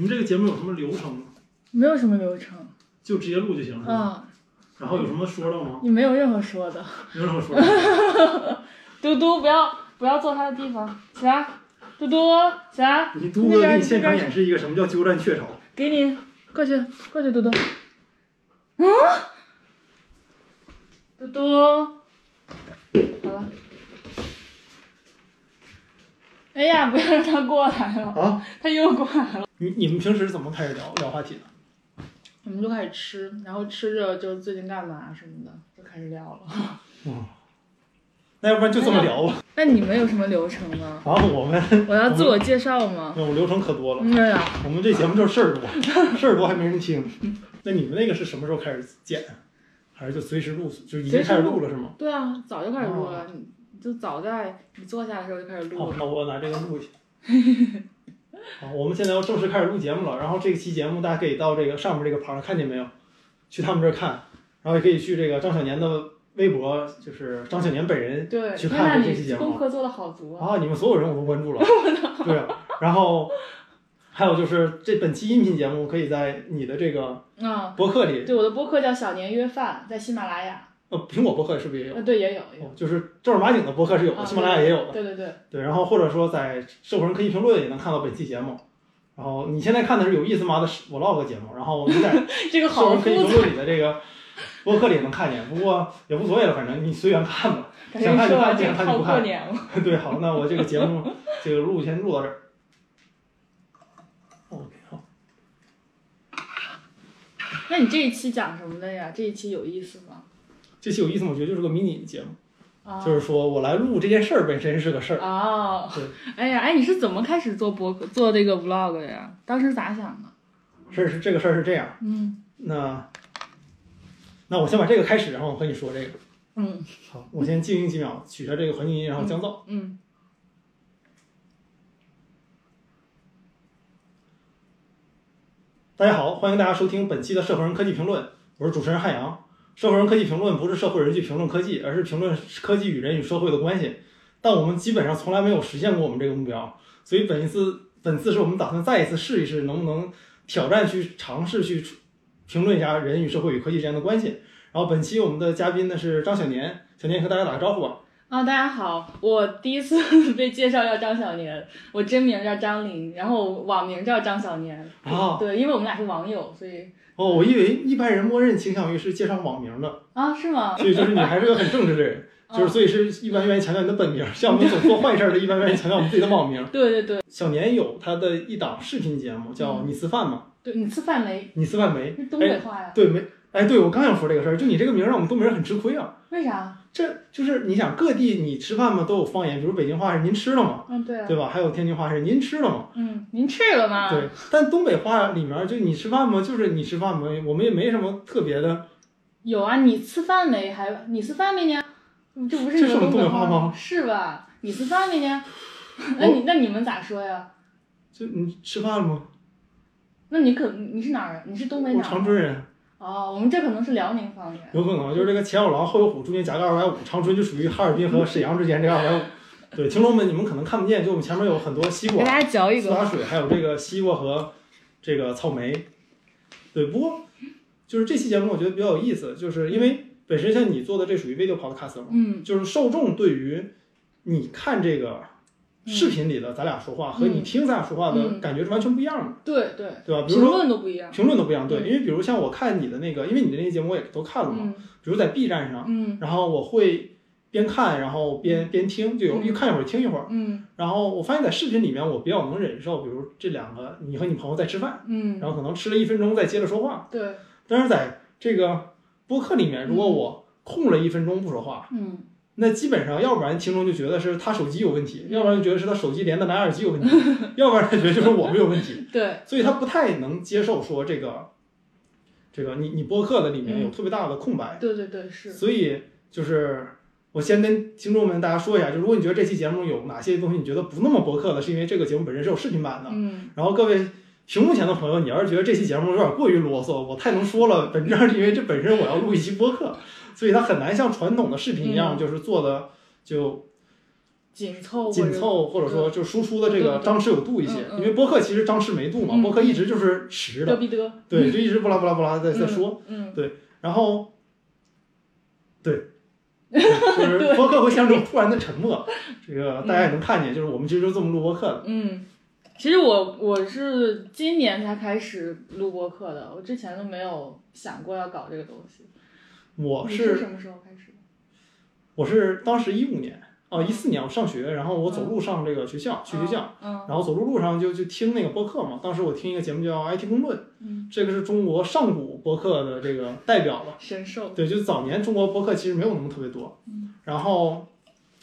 你们这个节目有什么流程吗？没有什么流程，就直接录就行是吧？嗯，然后有什么说的吗？你没有任何说的。没有任何说的。嘟嘟，不要不要坐他的地方，起来，嘟嘟，起来，你嘟哥给你现场演示一个什么叫鸠占鹊巢。给你过去过去，嘟嘟。嗯，嘟嘟，好了。哎呀，不要让他过来了，啊，他又过来了。你你们平时怎么开始聊聊话题的？我们就开始吃，然后吃着就最近干嘛什么的，就开始聊了。嗯，那要不然就这么聊吧。那你们有什么流程吗？啊，我们我要自我介绍吗？那我流程可多了。嗯对呀，我们这节目就是事儿多，事儿多还没人听。那你们那个是什么时候开始剪？还是就随时录？就已经开始录了是吗？对啊，早就开始录了，你就早在你坐下的时候就开始录好，了。那我拿这个录一下。好，我们现在要正式开始录节目了。然后这期节目大家可以到这个上面这个牌儿看见没有？去他们这儿看，然后也可以去这个张小年的微博，就是张小年本人对，去看这期节目功课做的好足啊。啊，你们所有人我都关注了，对啊，然后还有就是这本期音频节目可以在你的这个嗯，博客里，对，我的播客叫小年约饭，在喜马拉雅。呃，苹果博客是不是也有？呃，对，也有，也有。哦，就是正儿八经的博客是有的，啊喜马拉雅也有的。对对对，对，然后或者说在社会人科技评论也能看到本期节目。然后你现在看的是有意思吗的 vlog 节目，然后你在 这个社会好人科技，评论里的这个博客里也能看见，不过也无所谓了，反正你随缘看吧。想看就看，不想看就不看。对，好，那我这个节目这个录先录到这儿。OK，好。那你这一期讲什么的呀？这一期有意思吗？这期有意思吗？我觉得就是个迷你节目，啊，就是说我来录这件事儿本身是个事儿。哦对，哎呀，哎，你是怎么开始做播客做这个 vlog 的呀？当时咋想的？事儿是这个事儿是这样，嗯那那我先把这个开始，然后我和你说这个。嗯好，我先静音几秒，取下这个环境音，然后降噪。嗯大家好，欢迎大家收听本期的社会人科技评论，我是主持人汉阳。社会人科技评论不是社会人去评论科技，而是评论科技与人与社会的关系。但我们基本上从来没有实现过我们这个目标，所以本次本次是我们打算再一次试一试，能不能挑战去尝试去评论一下人与社会与科技之间的关系。然后本期我们的嘉宾呢是张小年，小年和大家打个招呼吧。啊，大家好，我第一次 被介绍叫张小年，我真名叫张琳，然后网名叫张小年。啊，对，因为我们俩是网友，所以哦，我以为一般人默认倾向于是介绍网名的，啊，是吗？所以就是你还是个很正直的人。就是，所以是一般愿意强调你的本名，像我们总做坏事儿的，一般愿意强调我们自己的网名。对对对小年有他的一档视频节目叫《你吃饭吗？对，你吃饭没？你吃饭没是东北话呀？对没？哎，对我刚想说这个事儿，就你这个名儿让我们东北人很吃亏啊。为啥？这就是你想各地你吃饭嘛都有方言，比如北京话是您吃了吗？嗯，对啊，对吧？还有天津话是您吃了吗？嗯，您去了吗？对，但东北话里面就你吃饭吗？就是你吃饭吗？我们也没什么特别的。有啊，你吃饭没？还你吃饭没呢？这不是你们们东北话吗吗？是吧？你吃饭没呢？那你那你们咋说呀？就你吃饭了吗？那你可你是哪儿人？你是东北我哪儿？长春人。哦，我们这可能是辽宁方言。有可能就是这个前有狼后有虎，中间夹个二百五，长春就属于哈尔滨和沈阳之间这个二百五。对，听众们你们可能看不见，就我们前面有很多西瓜、给大家嚼一个。苏打水，还有这个西瓜和这个草莓。对，不过就是这期节目我觉得比较有意思，就是因为本身像你做的这属于 video podcast 嘛，嗯就是受众对于你看这个视频里的咱俩说话和你听咱俩说话的嗯感觉是完全不一样的，对对，对吧？比评如说论都不一样。评论都不一样，对，嗯因为比如像我看你的那个，因为你的那些节目我也都看了嘛，嗯比如在 B 站上。嗯然后我会边看，然后边边听，就有嗯一看一会儿听一会儿。嗯然后我发现，在视频里面我比较能忍受，比如这两个你和你朋友在吃饭，嗯，然后可能吃了一分钟再接着说话。对，但是在这个播客里面，如果我空了一分钟不说话，嗯那基本上要不然听众就觉得是他手机有问题，要不然就觉得是他手机连的蓝牙耳机有问题，要不然他觉得就是我们有问题，对，所以他不太能接受说这个这个你你播客的里面有特别大的空白。对对对是。所以就是我先跟听众们大家说一下，就如果你觉得这期节目有哪些东西你觉得不那么播客的，是因为这个节目本身是有视频版的。嗯然后各位屏幕前的朋友，你要是觉得这期节目有点过于啰嗦，我太能说了，本质上是因为这本身我要录一期播客，所以它很难像传统的视频一样，就是做的就紧凑紧凑，或者说就输出的这对对个张弛有度一些因为播客其实张弛没度嘛，嗯。播客一直就是实的，对，就一直不拉不拉不拉在在说。嗯，然后，对，就是播客会像这种突然的沉默，这个大家也能看见，就是我们其实就这么录播客的。嗯，其实我我是今年才开始录播课的，我之前都没有想过要搞这个东西。我是什么时候开始的？我是当时一五年哦一四年我上学，然后我走路上这个学校去学校，嗯然后走路路上就就听那个播客嘛。当时我听一个节目叫《IT 公论》，嗯，这个是中国上古播客的这个代表了。神兽，对，就早年中国播客其实没有那么特别多，嗯然后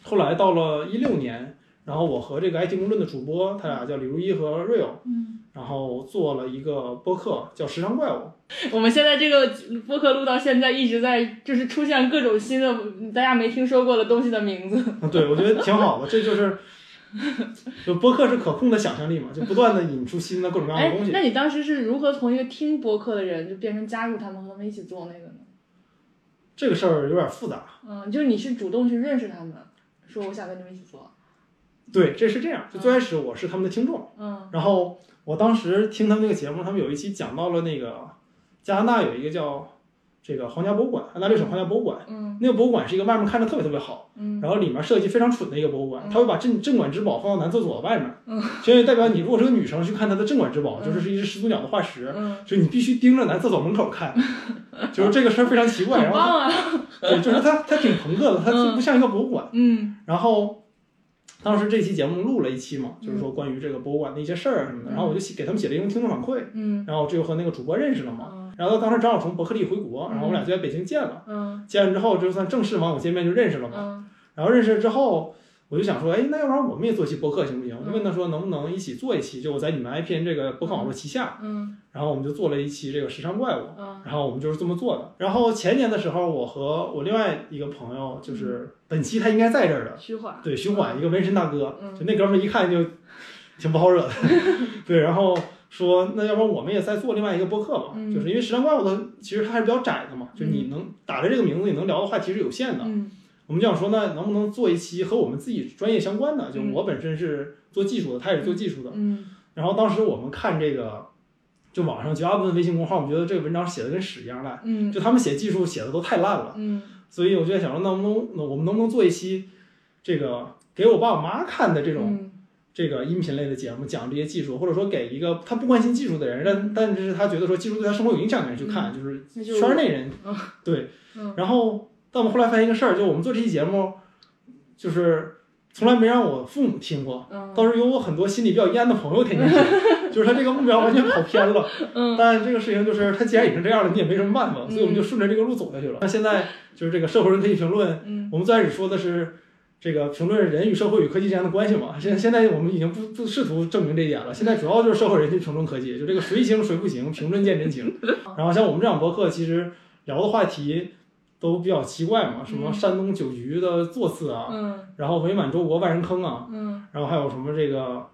后来到了一六年，然后我和这个 IT 公论的主播，他俩叫李如一和 Real，嗯，然后做了一个播客叫《时尚怪物》。我们现在这个播客录到现在，一直在就是出现各种新的大家没听说过的东西的名字。啊，对，我觉得挺好的，这就是，就播客是可控的想象力嘛，就不断的引出新的各种各样的哎东，西。那你当时是如何从一个听播客的人，就变成加入他们和他们一起做那个呢？这个事儿有点复杂。嗯，就是你是主动去认识他们，说我想跟你们一起做。对，这是这样，就最开始我是他们的听众，嗯。然后我当时听他们那个节目，他们有一期讲到了那个加拿大有一个叫这个皇家博物馆，安大略省皇家博物馆。嗯。那个博物馆是一个外面看着特别特别好，嗯。然后里面设计非常蠢的一个博物馆，嗯。它会把镇镇馆之宝放到男厕所的外面，嗯，所以代表你如果是个女生去看他的镇馆之宝，嗯就是是一只始祖鸟的化石，嗯，就是你必须盯着男厕所门口看，就是这个事儿非常奇怪，然后啊。对，就是他他挺朋克的，它嗯。不像一个博物馆。嗯。然后当时这期节目录了一期嘛，就是说关于这个博物馆的一些事儿什么的，嗯然后我就写给他们写了一个听众反馈，嗯。然后这就和那个主播认识了嘛。嗯。然后他当时正好从伯克利回国，然后我俩就在北京见了，嗯。见完之后就算正式网友见面就认识了嘛。嗯。然后认识之后，我就想说，哎，那要不然我们也做一期播客行不行？我就问他说能不能一起做一期，就我在你们 IPN 这个播客网络旗下，嗯然后我们就做了一期这个时尚怪物。嗯然后我们就是这么做的。然后前年的时候，我和我另外一个朋友，就是本期他应该在这儿的，徐缓。对，徐缓一个纹身大哥，嗯就那哥们儿一看就挺不好惹的，对，然后说那要不然我们也再做另外一个播客吧，嗯就是因为时尚怪物的其实它还是比较窄的嘛，就你能打着这个名字，你能聊的话题是有限的。嗯我们就想说，那能不能做一期和我们自己专业相关的？就嗯我本身是做技术的，他也是做技术的。嗯然后当时我们看这个，就网上绝大部分微信公号，我们觉得这个文章写的跟屎一样烂，嗯就他们写技术写的都太烂了。嗯所以我就在想说，能不能那我们能不能做一期这个给我爸我妈看的这种、嗯这个音频类的节目，讲这些技术，或者说给一个他不关心技术的人，但但是他觉得说技术对他生活有影响的人去看，就是那就是圈内人，嗯对。嗯然后，但我们后来发现一个事儿，就我们做这期节目，就是从来没让我父母听过，嗯倒是有我很多心里比较阴暗的朋友天天听，就是他这个目标完全跑偏了。嗯但这个事情就是，他既然已经这样了，你也没什么办法，所以我们就顺着这个路走下去了。那现在就是这个社会人可以评论，嗯我们最开始说的是这个评论人与社会与科技之间的关系嘛。现在现在我们已经不不试图证明这一点了，现在主要就是社会人去评论科技，就这个谁行谁不行，评论见真情。然后像我们这档博客，其实聊的话题都比较奇怪嘛，什么嗯。山东酒局的座次啊，嗯。然后伪满洲国万人坑啊，嗯。然后还有什么这个。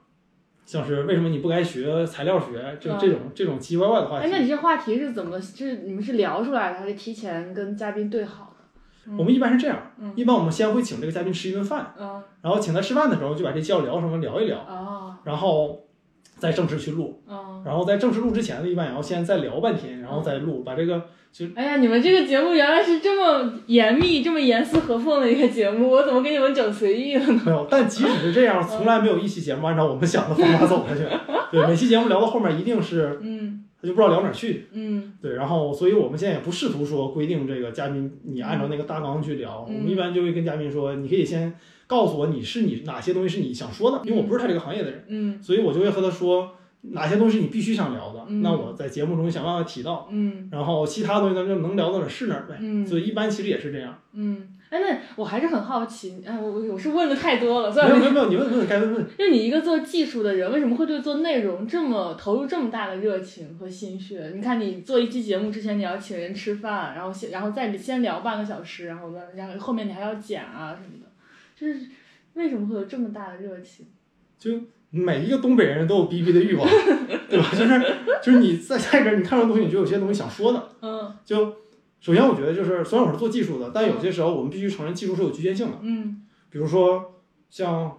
像是为什么你不该学材料学，这嗯。这种这种奇奇怪怪的话题。哎，，那你这话题是怎么？是你们是聊出来的，还是提前跟嘉宾对好的？我们一般是这样，嗯。一般我们先会请这个嘉宾吃一顿饭，嗯。然后请他吃饭的时候就把这期要聊什么聊一聊，哦。然后再正式去录，哦，然后在正式录之前呢，一般也要先再聊半天，然后再录，把这个哎呀，你们这个节目原来是这么严密、这么严丝合缝的一个节目，我怎么给你们整随意了呢？没有，但即使是这样，从来没有一期节目按照我们想的方法走下去。对，每期节目聊到后面一定是嗯他就不知道聊哪儿去。嗯对，然后所以我们现在也不试图说规定这个嘉宾你按照那个大纲去聊，嗯我们一般就会跟嘉宾说，你可以先告诉我你是你哪些东西是你想说的，因为我不是他这个行业的人，嗯所以我就会和他说哪些东西你必须想聊的，嗯那我在节目中想办法提到，嗯然后其他东西咱就能聊到哪儿是哪儿呗。嗯所以一般其实也是这样。嗯，哎，那我还是很好奇，哎，我我我是问的太多了，算了。没有没有没有，你问问该问问。就你一个做技术的人，为什么会对做内容这么投入这么大的热情和心血？你看，你做一期节目之前，你要请人吃饭，然后先然后再先聊半个小时，然后呢，然后后面你还要剪啊什么的，就是为什么会有这么大的热情？每一个东北人都有逼逼的欲望，对吧？就是就是你在在这儿你看到东西，你就有些东西想说的。嗯就首先我觉得就是，虽然我是做技术的，但有些时候我们必须承认技术是有局限性的。嗯比如说，像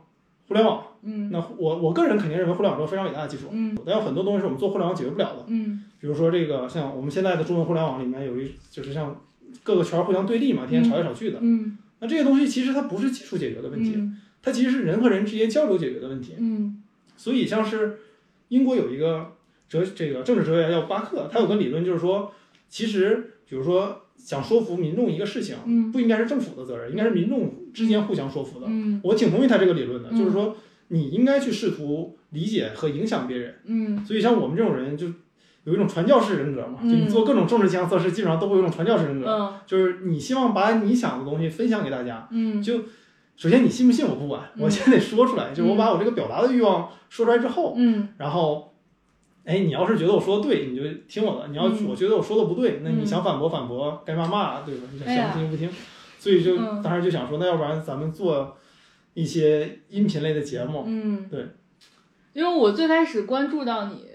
互联网，嗯那我我个人肯定认为互联网是个非常伟大的技术，嗯但有很多东西是我们做互联网解决不了的。嗯比如说这个，像我们现在的中文互联网里面有一，就是像各个圈儿互相对立嘛，天天吵来吵去的。嗯那这些东西其实它不是技术解决的问题，嗯它其实是人和人之间交流解决的问题。嗯所以像是英国有一个哲这个政治哲学家叫巴克，他有个理论就是说，其实比如说想说服民众一个事情，嗯。不应该是政府的责任，应该是民众之间互相说服的。嗯。我挺同意他这个理论的，嗯就是说你应该去试图理解和影响别人。嗯。所以像我们这种人就有一种传教士人格嘛，就嗯你做各种政治倾向测试，基本上都会有一种传教士人格，嗯。就是你希望把你想的东西分享给大家。嗯首先你信不信我不管，嗯。我先得说出来，就是我把我这个表达的欲望说出来之后，嗯。然后。哎，你要是觉得我说的对，你就听我的；你要嗯。我觉得我说的不对，那你嗯。想反驳反驳，该骂骂，对吧？你想听不听？所以就嗯。当时就想说，那要不然咱们做一些音频类的节目，嗯，对，因为我最开始关注到你，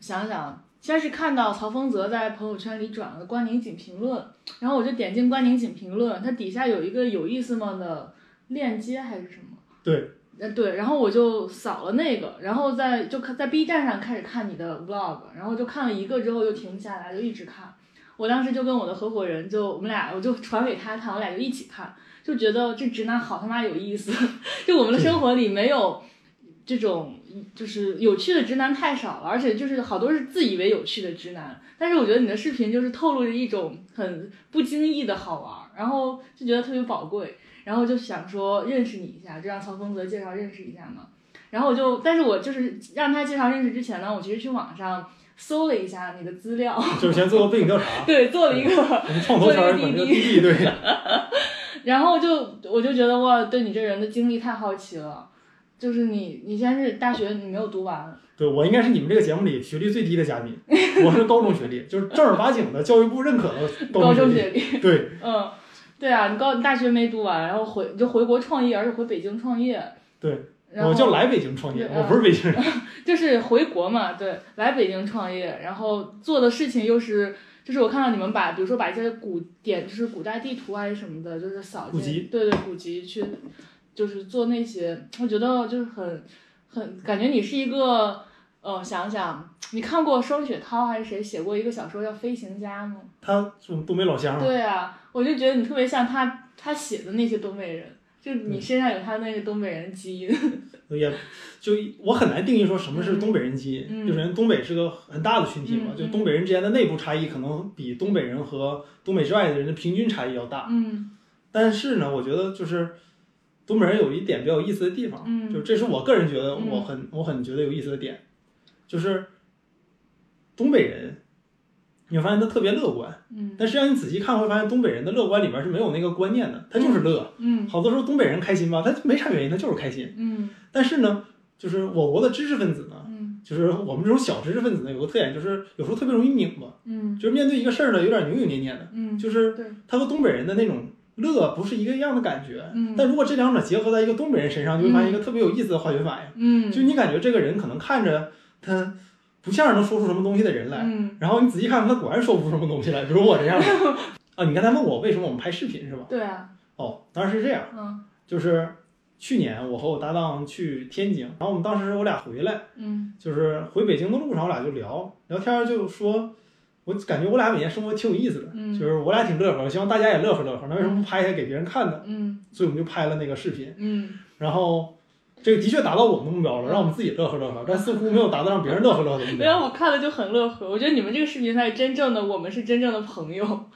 想想先是看到曹丰泽在朋友圈里转了关宁锦评论，然后我就点进关宁锦评论，它底下有一个有意思吗的链接还是什么？对，呃对，然后我就扫了那个，然后在就看在 B 站上开始看你的 vlog，然后就看了一个之后就停不下来，就一直看。我当时就跟我的合伙人就我们俩我就传给他看，我俩就一起看，就觉得这直男好他妈有意思，就我们的生活里没有这种就是有趣的直男太少了，而且就是好多是自以为有趣的直男，但是我觉得你的视频就是透露着一种很不经意的好玩，然后就觉得特别宝贵。然后就想说认识你一下，就让曹丰泽介绍认识一下嘛。然后我就，但是我就是让他介绍认识之前呢，我其实去网上搜了一下你的资料，就是先做个背景调查。对，做了一个，我们创投圈儿管这个滴滴，对，然后就我就觉得哇，对你这人的经历太好奇了。就是你，你先是大学你没有读完，对我应该是你们这个节目里学历最低的嘉宾，我是高中学历，就是正儿八经的教育部认可的高中学，历。对，嗯，对啊，你高你大学没读完，然后回你就回国创业，而且回北京创业。对，然后我就来北京创业，我不是北京人。就是回国嘛，对，来北京创业，然后做的事情又是，就是我看到你们把，比如说把一些古典，就是古代地图还是什么的，就是扫古籍进，对对，古籍去，就是做那些，我觉得就是很很感觉你是一个，呃，想想你看过双雪涛还是谁写过一个小说叫《飞行家》吗？他是东北老乡嘛，对啊，我就觉得你特别像他他写的那些东北人，就你身上有他那个东北人基因。也就我很难定义说什么是东北人基因，嗯。就是人东北是个很大的群体嘛，嗯就东北人之间的内部差异可能比东北人和东北之外的人的平均差异要大。嗯。但是呢，我觉得就是东北人有一点比较有意思的地方，嗯就这是我个人觉得嗯。我很、我很觉得有意思的点，就是东北人，你会发现他特别乐观，嗯但实际上你仔细看会发现东北人的乐观里面是没有那个观念的，他就是乐。嗯好多时候东北人开心吧，他没啥原因，他就是开心。嗯但是呢，就是我国的知识分子呢，嗯就是我们这种小知识分子呢，有个特点就是有时候特别容易拧巴，嗯就是面对一个事儿呢，有点扭扭捏捏的，嗯，就是对，他和东北人的那种乐不是一个样的感觉。嗯但如果这两者结合在一个东北人身上，就会发现一个特别有意思的化学反应。嗯，就你感觉这个人可能看着他不像是能说出什么东西的人来，嗯然后你仔细看看，他果然说不出什么东西来。比如我这样的 啊，你刚才问我为什么我们拍视频是吧？对啊，哦，当时是这样，嗯就是去年我和我搭档去天津，然后我们当时我俩回来，嗯就是回北京的路上，我俩就聊聊天，就说。我感觉我俩每天生活挺有意思的，嗯就是我俩挺乐呵，希望大家也乐呵乐呵。那为什么不拍下来给别人看呢？嗯所以我们就拍了那个视频。嗯然后这个的确达到我们的目标了，让我们自己乐呵乐呵，但似乎没有达到让别人乐呵乐呵的目没有，我看了就很乐呵。我觉得你们这个视频才是真正的，我们是真正的朋友，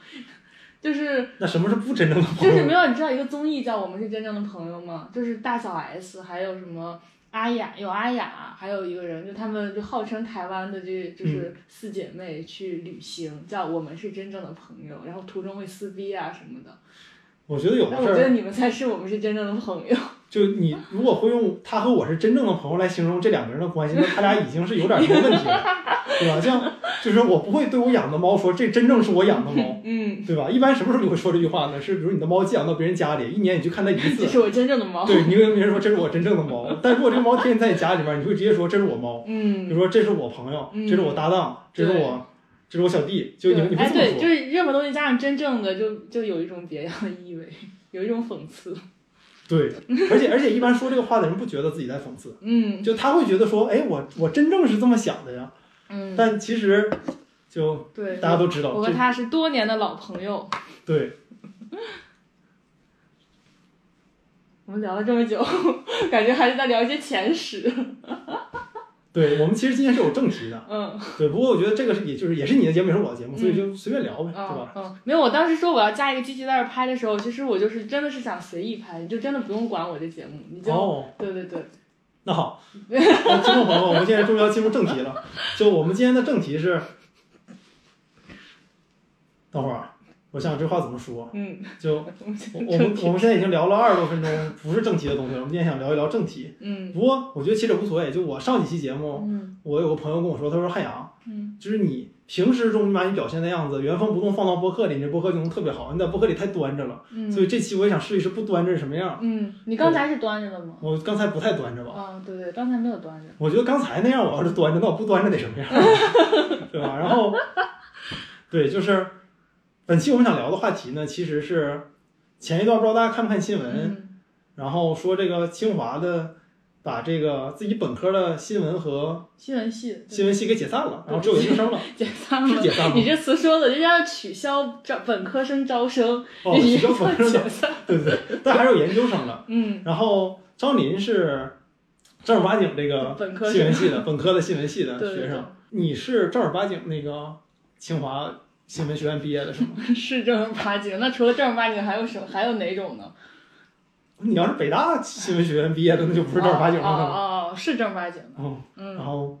就是那什么是不真正的朋友？就是没有，你知道一个综艺叫《我们是真正的朋友》吗？就是大小 S 还有什么阿雅，有阿雅，还有一个人，就他们就号称台湾的这就是四姐妹去旅行，叫我们是真正的朋友，然后途中会撕逼啊什么的。我觉得有的但我觉得，你们才是我们是真正的朋友。就你如果会用他和我是真正的朋友来形容这两个人的关系，那他俩已经是有点什么问题了，对吧？像就是我不会对我养的猫说这真正是我养的猫，嗯，对吧？一般什么时候你会说这句话呢？是比如你的猫寄养到别人家里，一年你去看它一次这，是我真正的猫。对，你跟别人说这是我真正的猫。但如果这个猫天天在你家里边，你会直接说这是我猫，比嗯，如说这是我朋友，嗯这是我搭档，这是我，这是我小弟，就你会这么说。就是任何东西加上真正的，就就有一种别样的意味，有一种讽刺。对，而且而且一般说这个话的人不觉得自己在讽刺，嗯就他会觉得说，哎，我我真正是这么想的呀。嗯，但其实就对，大家都知道这我和他是多年的老朋友，对，我们聊了这么久，感觉还是在聊一些前史。对我们其实今天是有正题的，嗯 对。不过我觉得这个是也就是也是你的节目，也是我的节目，所以就随便聊呗，对嗯吧？嗯，没有，我当时说我要加一个机器在这拍的时候，其实我就是真的是想随意拍，你就真的不用管我这节目，你就、哦，对对对，那好，呃听众朋友们，我们现在终于要进入正题了。就我们今天的正题是，等会儿啊，我想想这话怎么说。嗯，就我 们我我们我们现在已经聊了二十多分钟，不是正题的东西了。我们今天想聊一聊正题。嗯不过我觉得其实无所谓。就我上几期节目，嗯我有个朋友跟我说，他说汉阳，嗯就是你平时中你把你表现的样子原封不动放到播客里，你这播客就能特别好。你在播客里太端着了，嗯，所以这期我也想试一试不端着是什么样。嗯，你刚才是端着的吗？我刚才不太端着吧？啊，对对，刚才没有端着。我觉得刚才那样，我要是端着，那我不端着得什么样，对吧？然后，对，就是本期我们想聊的话题呢，其实是前一段不知道大家看不看新闻，嗯然后说这个清华的把这个自己本科的新闻和新闻系新闻系给解散了，然后只有研究生了，解散了。是解散了你？这词说的，人家要取消招本科生招生，哦，你取消本科生。对对对，但还是有研究生的。嗯，然后张林是正儿八经这个本科新闻系的本科的新闻系的对对学生，你是正儿八经那个清华新闻学院毕业的是吗？是正儿八经。那除了正儿八经，还有什么？还有哪种呢？你要是北大新闻学院毕业的，那就不是正儿八经了。哦哦，是正儿八经的。嗯，嗯然，后，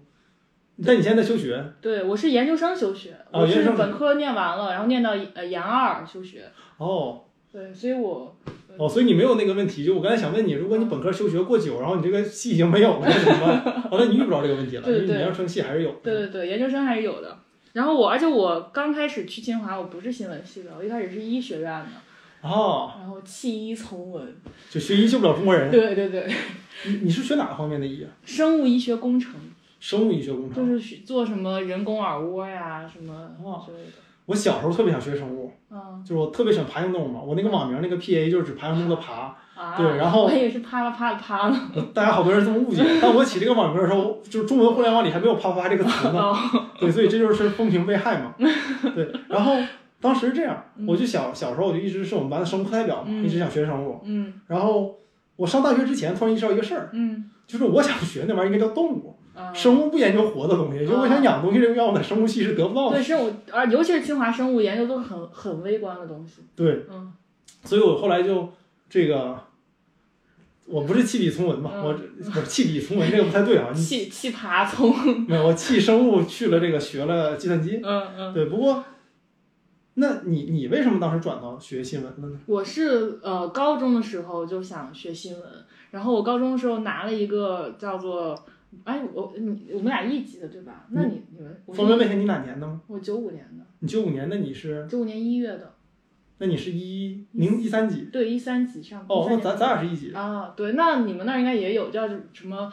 但你现在在休学对，我是研究生休学，我是哦研究生本科念完了，然后念到呃研二休学。哦对，所以我哦，所以你没有那个问题。就我刚才想问你，如果你本科休学过久，然后你这个系已经没有了，那怎么办？哦，那你遇不着这个问题了，对对对你研究生系还是有。对对对，研究生还是有的。然后我，而且我刚开始去清华，我不是新闻系的，我一开始是医学院的，哦，然后弃医从文。就学医救不了中国人。对对对，你你是学哪个方面的医啊？生物医学工程生物医学工程就。是学做什么人工耳蜗呀，什么哦之类的。我小时候特别想学生物，嗯就是我特别喜欢爬行动物嘛。我那个网名那个 PA 就是指爬行动物的爬，啊，对然后我也是啪啦啪啦啪呢。大家好多人这么误解。但我起这个网名的时候，就是中文互联网里还没有“啪啪啪”这个词呢。哦，对，所以这就是风评被害嘛。对，然后当时是这样，嗯我就小小时候我就一直是我们班的生物课代表嘛，嗯一直想学生物。嗯然后我上大学之前突然意识到一个事儿，嗯就是我想学那玩意儿应该叫动物，啊。生物不研究活的东西，就我想养东西这个愿望在生物系是得不到的。对生物，而尤其是清华生物研究都是很很微观的东西。对，嗯所以我后来就这个。我不是弃笔从文嘛，嗯我我弃笔从文这个不太对啊，你气气爬从，没有我弃生物去了这个学了计算机，嗯嗯。对，不过，那你你为什么当时转到学新闻了呢？我是呃高中的时候就想学新闻，然后我高中的时候拿了一个叫做，哎我你我们俩一级的对吧？那你你们方便问一下你哪年的吗？我九五年的，你九五年的你是，九五年一月的，那你是一零一三级？对一三级上。哦，那咱咱俩是一级。啊对，那你们那儿应该也有叫什么？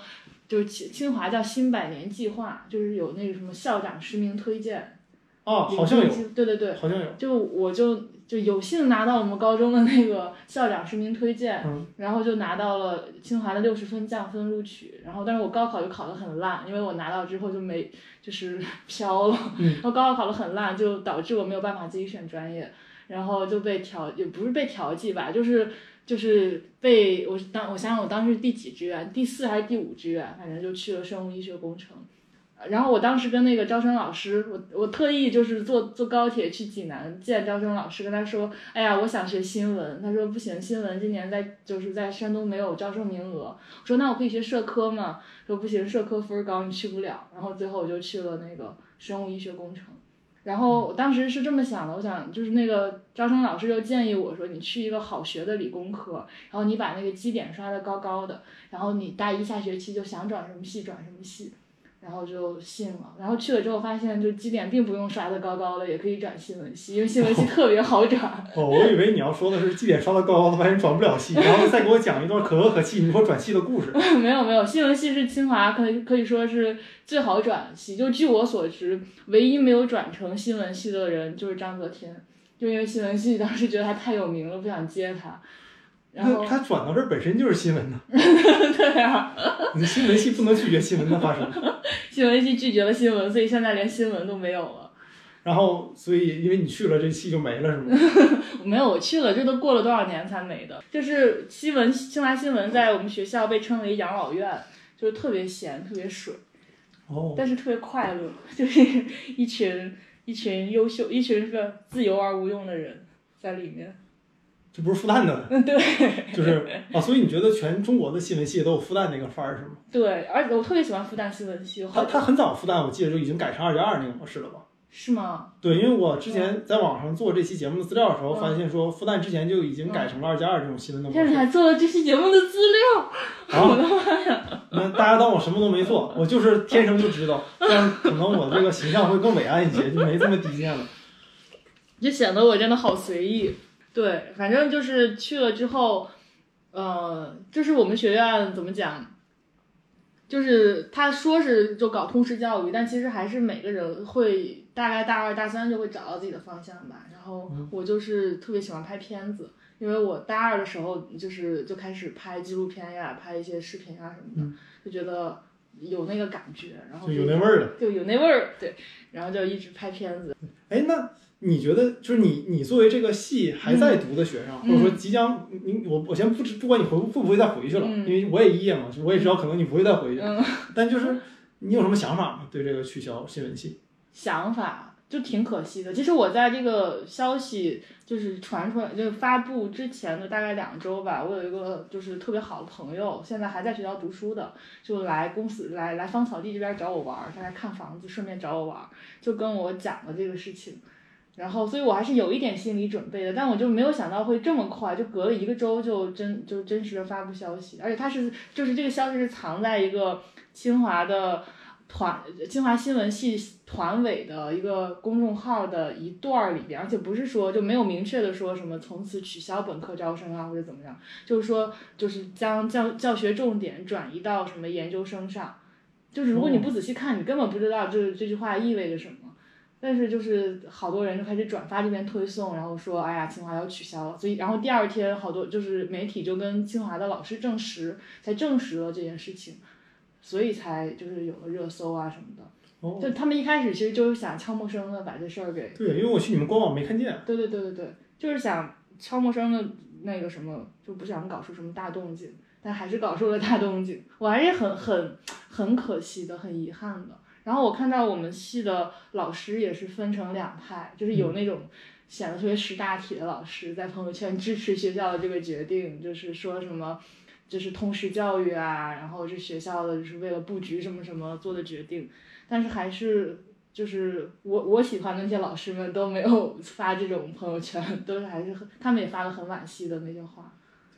就是清清华叫新百年计划，就是有那个什么校长实名推荐，哦，好像有，对对对，好像有。就我就就有幸拿到我们高中的那个校长实名推荐，嗯然后就拿到了清华的六十分降分录取，然后但是我高考就考得很烂，因为我拿到之后就没就是 飘了，嗯然后高考考得很烂，就导致我没有办法自己选专业，然后就被调也不是被调剂吧，就是就是被我当我想想我当时第几志愿，第四还是第五志愿，反正就去了生物医学工程。然后我当时跟那个招生老师，我我特意就是坐坐高铁去济南见招生老师，跟他说，哎呀，我想学新闻。他说不行，新闻今年在就是在山东没有招生名额。我说那我可以学社科吗？说不行，社科分高，你去不了。然后最后我就去了那个生物医学工程。然后我当时是这么想的，我想就是那个招生老师就建议我说，你去一个好学的理工科，然后你把那个基点刷的高高的，然后你大一下学期就想转什么系转什么系。然后就信了，然后去了之后发现，就基点并不用刷的高高的，也可以转新闻系，因为新闻系特别好转。哦，我以为你要说的是绩点刷的高高的，发现转不了系，然后再给我讲一段可歌可泣，你说转系的故事。没有没有，新闻系是清华可以可以说是最好转系。就据我所知，唯一没有转成新闻系的人就是章泽天，就因为新闻系当时觉得他太有名了，不想接他。然后他转到这儿本身就是新闻呢，对啊，你新闻系不能拒绝新闻的发生。新闻系拒绝了新闻，所以现在连新闻都没有了。然后，所以因为你去了，这戏就没了，是吗？没有，我去了，这都过了多少年才没的？就是新闻，清华新闻在我们学校被称为养老院，就是特别闲，特别水，哦，但是特别快乐，就是一群一群优秀、一群个自由而无用的人在里面。这不是复旦的，嗯，对就是啊，所以你觉得全中国的新闻系都有复旦那个范儿是吗？对，而且我特别喜欢复旦新闻系，他他很早复旦，我记得就已经改成二加二那个模式了吧？是吗？对，因为我之前在网上做这期节目的资料的时候，嗯发现说复旦之前就已经改成了二加二这种新闻的模式。天哪，还做了这期节目的资料，啊，那大家当我什么都没做，我就是天生就知道，这样可能我这个形象会更伟岸一些，就没这么低贱了。就显得我真的好随意。对，反正就是去了之后，呃，就是我们学院怎么讲，就是他说是就搞通识教育，但其实还是每个人会大概大二大三就会找到自己的方向吧。然后我就是特别喜欢拍片子，因为我大二的时候就是就开始拍纪录片呀，拍一些视频啊什么的，就觉得有那个感觉，然后就有那味儿了。就有那味儿，对，然后就一直拍片子。哎，那你觉得就是你你作为这个系还在读的学生，嗯或者说即将你我我先不知不管你回会不会再回去了，嗯因为我也一业嘛，我也知道可能你不会再回去，嗯，但就是你有什么想法吗？对这个取消新闻系？想法就挺可惜的。其实我在这个消息就是传出来，就是发布之前的大概两周吧，我有一个就是特别好的朋友，现在还在学校读书的，就来公司来来芳草地这边找我玩儿，他来看房子，顺便找我玩儿，就跟我讲了这个事情。然后，所以我还是有一点心理准备的，但我就没有想到会这么快，就隔了一个周就真就真实的发布消息，而且它是就是这个消息是藏在一个清华的团清华新闻系团委的一个公众号的一段儿里边，而且不是说就没有明确的说什么从此取消本科招生啊或者怎么样，就是说就是将教教学重点转移到什么研究生上，就是如果你不仔细看，你根本不知道这这句话意味着什么。但是就是好多人就开始转发这篇推送，然后说哎呀清华要取消了，所以然后第二天好多就是媒体就跟清华的老师证实，才证实了这件事情，所以才就是有了热搜啊什么的。哦，就他们一开始其实就是想悄没声的把这事儿给，对，因为我去你们官网没看见。对对对对对，就是想悄没声的那个什么，就不想搞出什么大动静，但还是搞出了大动静，我还是很很很可惜的，很遗憾的。然后我看到我们系的老师也是分成两派，就是有那种显得特别识大体的老师，在朋友圈支持学校的这个决定，就是说什么。就是通识教育啊，然后这学校的就是为了布局什么什么做的决定，但是还是就是我我喜欢的那些老师们都没有发这种朋友圈，都是还是很他们也发了很惋惜的那些话。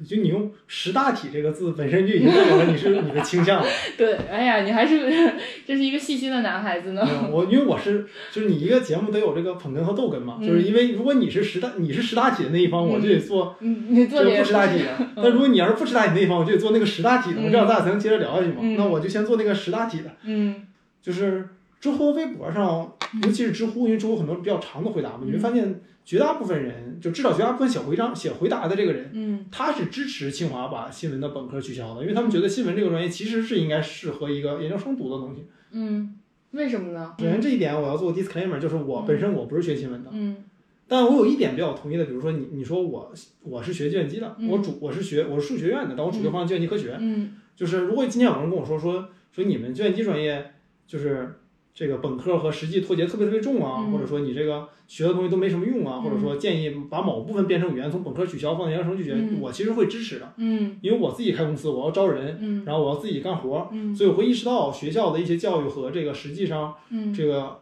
就你用“识大体”这个字本身就已经代表了你是 你的倾向了。对，哎呀，你还是 这是一个细心的男孩子呢。嗯我因为我是就是你一个节目得有这个捧哏和逗哏嘛，就是因为如果你是识大你是识大体的那一方，我就得做嗯，你做不识大体的。但如果你要是不识大体那一方，我就得做那个识大体的，嗯这样咱俩才能接着聊下去嘛。嗯。那我就先做那个识大体的，嗯。就是知乎、微博上，尤其是知乎，因为知乎很多比较长的回答嘛，你会发现绝大部分人，就至少绝大部分写回章写回答的这个人，嗯。他是支持清华把新闻的本科取消的，因为他们觉得新闻这个专业其实是应该适合一个研究生读的东西。嗯，为什么呢？首先这一点我要做 disclaimer，就是我本身我不是学新闻的，嗯。但我有一点比较同意的，比如说你你说我我是学计算机的，嗯。我主我是学我是数学院的，但我主修方向计算机科学。嗯。就是如果今天有人跟我说说说你们计算机专业就是这个本科和实际脱节特别特别重啊，嗯或者说你这个学的东西都没什么用啊，嗯或者说建议把某部分编程语言从本科取消放在研究生去学，嗯。我其实会支持的，嗯。因为我自己开公司，我要招人，嗯。然后我要自己干活，嗯。所以我会意识到学校的一些教育和这个实际上嗯。这个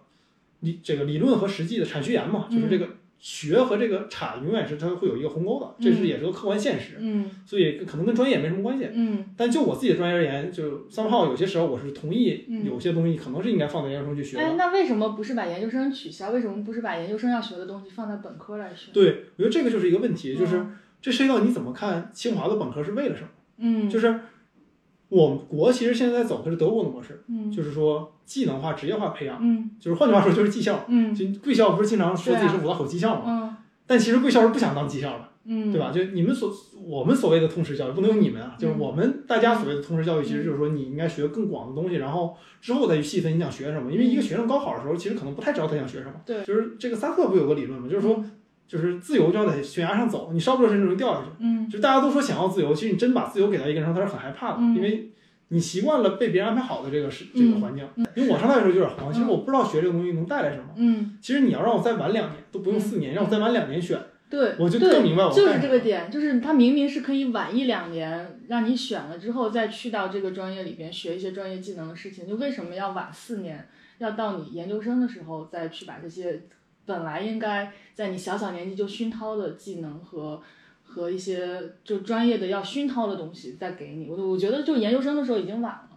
理这个理论和实际的产学研嘛，就是这个学和这个产永远是它会有一个鸿沟的，这是也是个客观现实，嗯所以可能跟专业也没什么关系。嗯但就我自己的专业而言，就三号有些时候我是同意嗯有些东西可能是应该放在研究生去学哎，的。那为什么不是把研究生取消？为什么不是把研究生要学的东西放在本科来学？对，我觉得这个就是一个问题，就是嗯这涉及到你怎么看清华的本科是为了什么？嗯就是我们国其实现在在走的是德国的模式，嗯就是说技能化、职业化培养，嗯就是换句话说就是技校。嗯就贵校不是经常说自己是五道口技校嘛？嗯但其实贵校是不想当技校的，嗯，对吧？就你们所我们所谓的通识教育，不能用你们啊，就是嗯我们大家所谓的通识教育，其实就是说你应该学更广的东西，然后之后再去细分你想学什么。因为一个学生高考的时候，其实可能不太知道他想学什么。对就是这个萨特不有个理论吗？就是说，就是自由就要在悬崖上走，你稍不留神就会掉下去。嗯就是大家都说想要自由，其实你真把自由给到一个人，他是很害怕的，嗯因为你习惯了被别人安排好的这个是这个环境。因为我上大学的时候就有点慌，其实我不知道学这个东西能带来什么。嗯，其实你要让我再晚两年，都不用四年，让我再晚两年选，对，我就更明白我就是这个点，就是他明明是可以晚一两年，让你选了之后再去到这个专业里边学一些专业技能的事情，就为什么要晚四年？要到你研究生的时候再去把这些本来应该在你小小年纪就熏陶的技能和和一些就专业的要熏陶的东西再给你。我我觉得就研究生的时候已经晚了。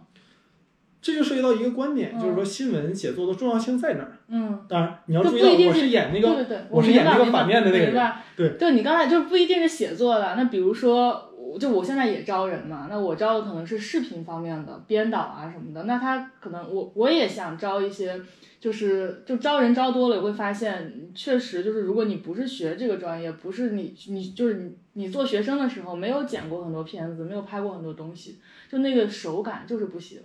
这就涉及到一个观点，嗯就是说新闻写作的重要性在哪儿？嗯，当然，你要注意到我是是演那个，对对对，我是演那个反面的那个对对，你刚才就不一定是写作的。那比如说，我就我现在也招人嘛，那我招的可能是视频方面的编导啊什么的。那他可能我我也想招一些，就是就招人招多了，也会发现确实就是如果你不是学这个专业，不是你你就是你你做学生的时候没有剪过很多片子，没有拍过很多东西，就那个手感就是不行。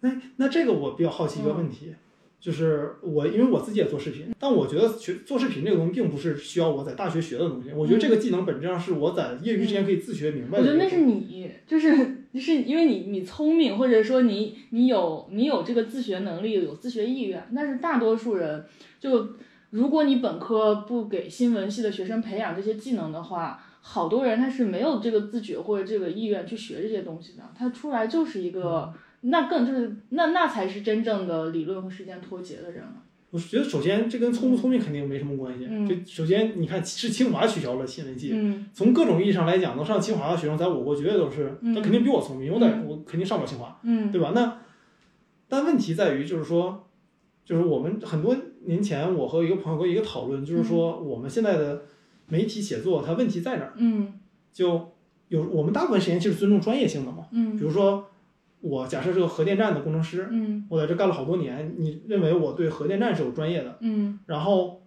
那那这个我比较好奇一个问题，嗯就是我因为我自己也做视频，但我觉得学做视频这个东西并不是需要我在大学学的东西，我觉得这个技能本质上是我在业余之间可以自学明白的。我觉得那是你，就是就是因为你你聪明，或者说你你有你有这个自学能力，有自学意愿。但是大多数人，就如果你本科不给新闻系的学生培养这些技能的话，好多人他是没有这个自觉或者这个意愿去学这些东西的，他出来就是一个。那更就是那那才是真正的理论和实践脱节的人了。我觉得首先这跟聪不聪明肯定没什么关系。嗯就首先你看是清华取消了新闻系，嗯从各种意义上来讲，能上清华的学生在我国绝对都是，嗯他肯定比我聪明，我在我肯定上不了清华。嗯对吧？那但问题在于，就是说，就是我们很多年前，我和一个朋友过一个讨论，就是说我们现在的媒体写作它问题在哪儿？嗯就有我们大部分时间其实尊重专业性的嘛。嗯比如说，我假设是个核电站的工程师，嗯我在这干了好多年，你认为我对核电站是有专业的？嗯然后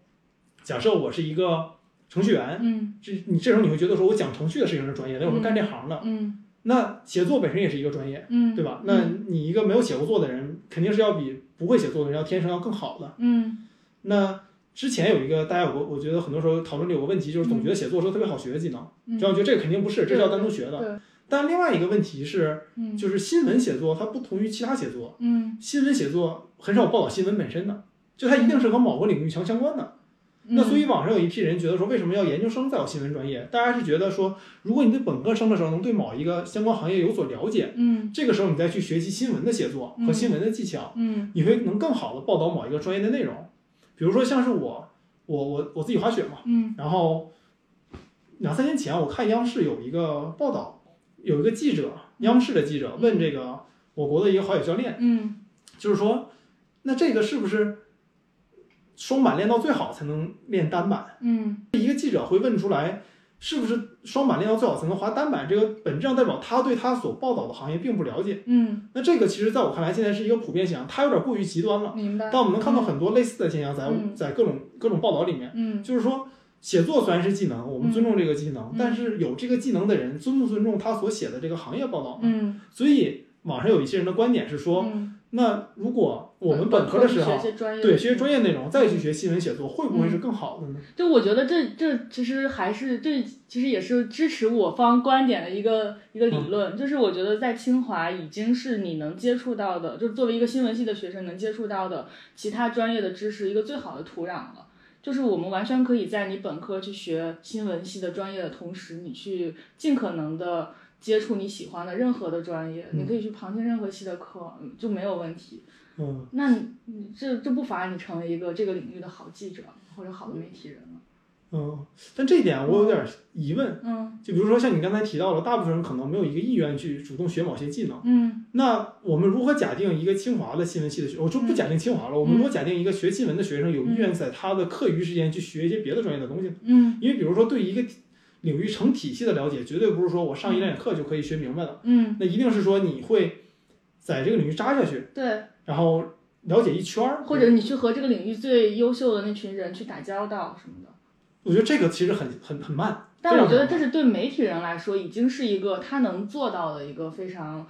假设我是一个程序员，嗯这你这时候你会觉得说我讲程序的事情是专业的，因为我是干这行的。嗯那写作本身也是一个专业。嗯，对吧？那你一个没有写过作的人，肯定是要比不会写作的人要天生要更好的。嗯那之前有一个大家有个，我觉得很多时候讨论里有个问题，就是总觉得写作是个特别好学的技能，嗯只要觉得这个肯定不是，这是要单独学的。对，但另外一个问题是，嗯就是新闻写作它不同于其他写作，嗯，新闻写作很少报道新闻本身的，就它一定是和某个领域强相关的。嗯那所以网上有一批人觉得说，为什么要研究生再有新闻专业？大家是觉得说，如果你对本科生的时候能对某一个相关行业有所了解，嗯这个时候你再去学习新闻的写作和新闻的技巧，嗯你会能更好的报道某一个专业的内容。比如说像是我，我我我自己滑雪嘛，嗯然后两三年前我看央视有一个报道，有一个记者，央视的记者问这个我国的一个滑雪教练，嗯就是说，那这个是不是双板练到最好才能练单板？嗯一个记者会问出来，是不是双板练到最好才能滑单板？这个本质上代表他对他所报道的行业并不了解。嗯，那这个其实在我看来，现在是一个普遍现象，它有点过于极端了。明白。但我们能看到很多类似的现象在，嗯在各种各种报道里面，嗯就是说，写作虽然是技能，我们尊重这个技能，嗯但是有这个技能的人尊不尊重他所写的这个行业报道呢？嗯所以网上有一些人的观点是说，嗯，那如果我们本科的时候学，些专业对学专业内容，再去学新闻写作，会不会是更好的呢？就我觉得这这其实还是这其实也是支持我方观点的一个一个理论，就是我觉得在清华已经是你能接触到的，就作为一个新闻系的学生能接触到的其他专业的知识一个最好的土壤了。就是我们完全可以在你本科去学新闻系的专业的同时，你去尽可能的接触你喜欢的任何的专业，嗯你可以去旁听任何系的课，嗯就没有问题。嗯，那你你这这不乏你成为一个这个领域的好记者或者好的媒体人了。嗯，但这一点我有点疑问。嗯。就比如说像你刚才提到了，大部分人可能没有一个意愿去主动学某些技能。嗯。那我们如何假定一个清华的新闻系的学，我就不假定清华了，我们如何假定一个学新闻的学生有意愿在他的课余时间去学一些别的专业的东西呢？嗯。因为比如说对一个领域成体系的了解，绝对不是说我上一两节课就可以学明白的，嗯，那一定是说你会在这个领域扎下去，对，然后了解一圈儿，或者你去和这个领域最优秀的那群人去打交道什么的。我觉得这个其实很很很慢，但我觉得这是对媒体人来说，已经是一个他能做到的一个非常、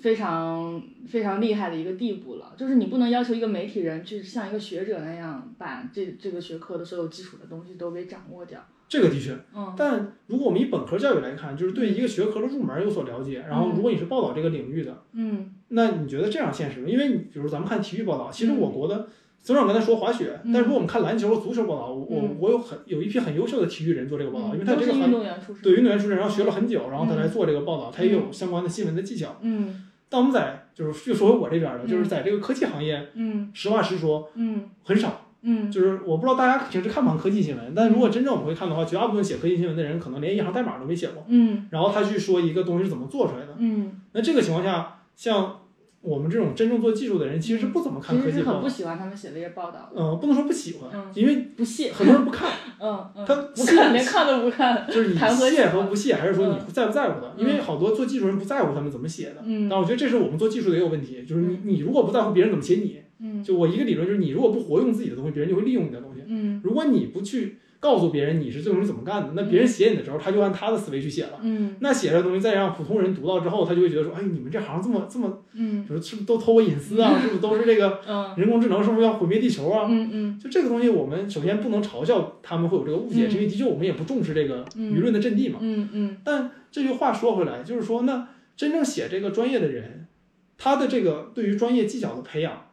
非常、非常厉害的一个地步了。就是你不能要求一个媒体人去像一个学者那样，把这这个学科的所有基础的东西都给掌握掉。这个的确。嗯但如果我们以本科教育来看，就是对一个学科的入门有所了解，然后如果你是报道这个领域的，嗯那你觉得这样现实吗？因为你比如咱们看体育报道，其实嗯我国的。虽然我刚才说滑雪，嗯但是如果我们看篮球和足球报道，我我有很有一批很优秀的体育人做这个报道，因为他这个行动员出身。对运动员出身，然后学了很久，然后他来做这个报道，他也有相关的新闻的技巧。嗯但我们在就是又说回我这边的，嗯就是在这个科技行业，嗯实话实说嗯很少。嗯就是我不知道大家平时看不看科技新闻，但如果真正我们会看的话，绝大部分写科技新闻的人可能连一行代码都没写过，嗯然后他去说一个东西是怎么做出来的。嗯，那这个情况下，像我们这种真正做技术的人，其实是不怎么看科技报道。喜欢他们写这些报道，嗯、不能说不喜欢，嗯因为不屑。很多人不看，嗯嗯，他不看，连看都不看。就是你屑和不屑，还是说你在不在乎的？嗯因为好多做技术人不在乎他们怎么写的。嗯但我觉得这是我们做技术的也有问题，就是你你如果不在乎别人怎么写你，嗯就我一个理论就是你如果不活用自己的东西，别人就会利用你的东西。嗯如果你不去告诉别人你是这东西怎么干的，那别人写你的时候，他就按他的思维去写了。嗯那写这东西再让普通人读到之后，他就会觉得说，哎，你们这行这么这么，嗯就是是不是都偷我隐私啊？是不是都是这个嗯人工智能是不是要毁灭地球啊？嗯嗯就这个东西，我们首先不能嘲笑他们会有这个误解，嗯因为的确我们也不重视这个嗯舆论的阵地嘛。嗯嗯但这句话说回来，就是说，那真正写这个专业的人，他的这个对于专业技巧的培养，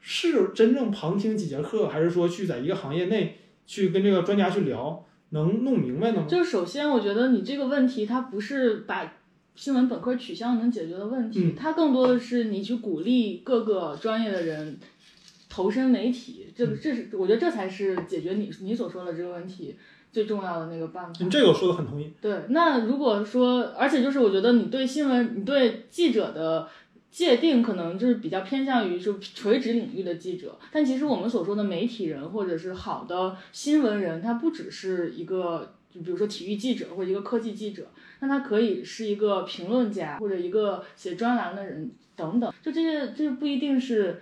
是真正旁听几节课，还是说去在一个行业内去跟这个专家去聊，能弄明白呢吗？就是首先，我觉得你这个问题，它不是把新闻本科取消能解决的问题，嗯它更多的是你去鼓励各个专业的人投身媒体，这个这是我觉得这才是解决你你所说的这个问题最重要的那个办法。你，这个我说的很同意。对，那如果说，而且就是我觉得你对新闻，你对记者的界定可能就是比较偏向于就垂直领域的记者，但其实我们所说的媒体人或者是好的新闻人，他不只是一个，就比如说体育记者或者一个科技记者，那他可以是一个评论家或者一个写专栏的人等等，就这些这不一定是，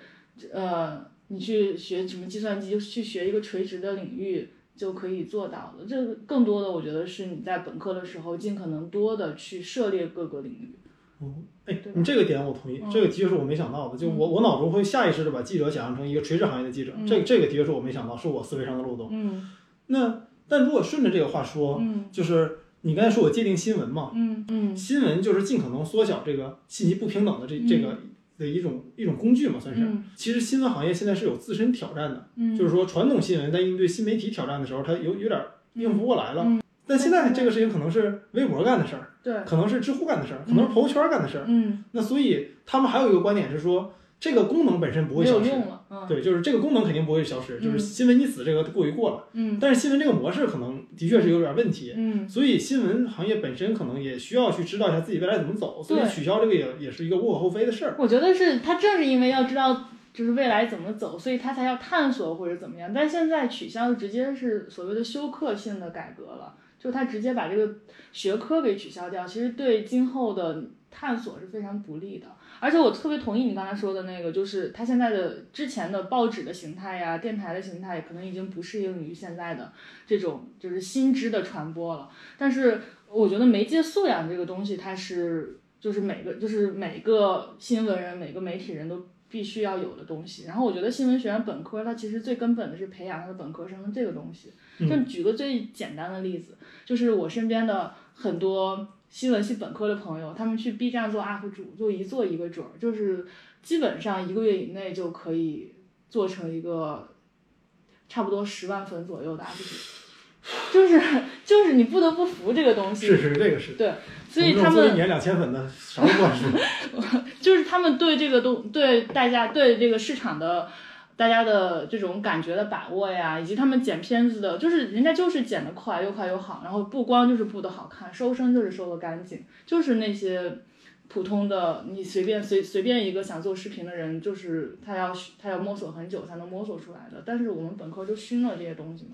呃，你去学什么计算机，就去学一个垂直的领域。就可以做到的。这更多的，我觉得是你在本科的时候尽可能多的去涉猎各个领域。哦哎，你这个点我同意，嗯这个的确是我没想到的。就我我脑中会下意识的把记者想象成一个垂直行业的记者，嗯这个这个的确是我没想到，是我思维上的漏洞。嗯那但如果顺着这个话说，嗯就是你刚才说我界定新闻嘛，嗯嗯新闻就是尽可能缩小这个信息不平等的这嗯这个的一种一种工具嘛，算是。嗯其实新闻行业现在是有自身挑战的，嗯，就是说传统新闻在应对新媒体挑战的时候，它有有点应付不过来了。嗯但现在这个事情可能是微博干的事儿，对，可能是知乎干的事儿，可能是朋友圈干的事儿。嗯，那所以他们还有一个观点是说，这个功能本身不会消失。嗯对，就是这个功能肯定不会消失，就是嗯新闻你死这个过于过了。嗯但是新闻这个模式可能的确是有点问题，嗯所以新闻行业本身可能也需要去知道一下自己未来怎么走，所以取消这个也也是一个无可厚非的事儿。我觉得是他正是因为要知道就是未来怎么走，所以他才要探索或者怎么样。但现在取消的直接是所谓的休克性的改革了，就他直接把这个学科给取消掉，其实对今后的探索是非常不利的。而且我特别同意你刚才说的那个，就是他现在的之前的报纸的形态呀、电台的形态，可能已经不适应于现在的这种就是新知的传播了。但是我觉得媒介素养这个东西，它是就是每个就是每个新闻人、每个媒体人都必须要有的东西。然后我觉得新闻学院本科它其实最根本的是培养他的本科生的这个东西。就举个最简单的例子，就是我身边的很多新闻系本科的朋友，他们去 B 站做 UP 主，就一做一个准儿，就是基本上一个月以内就可以做成一个差不多十万粉左右的 UP 主。就是就是你不得不服这个东西，是是，这个是。对，所以他们一年两千粉的啥都不管是。就是他们对这个东对大家对这个市场的大家的这种感觉的把握呀，以及他们剪片子的，就是人家就是剪得快，又快又好，然后布光就是布的好看，收声就是收的干净，就是那些普通的你随便随随便一个想做视频的人，就是他要他要摸索很久才能摸索出来的，但是我们本科就熏了这些东西嘛。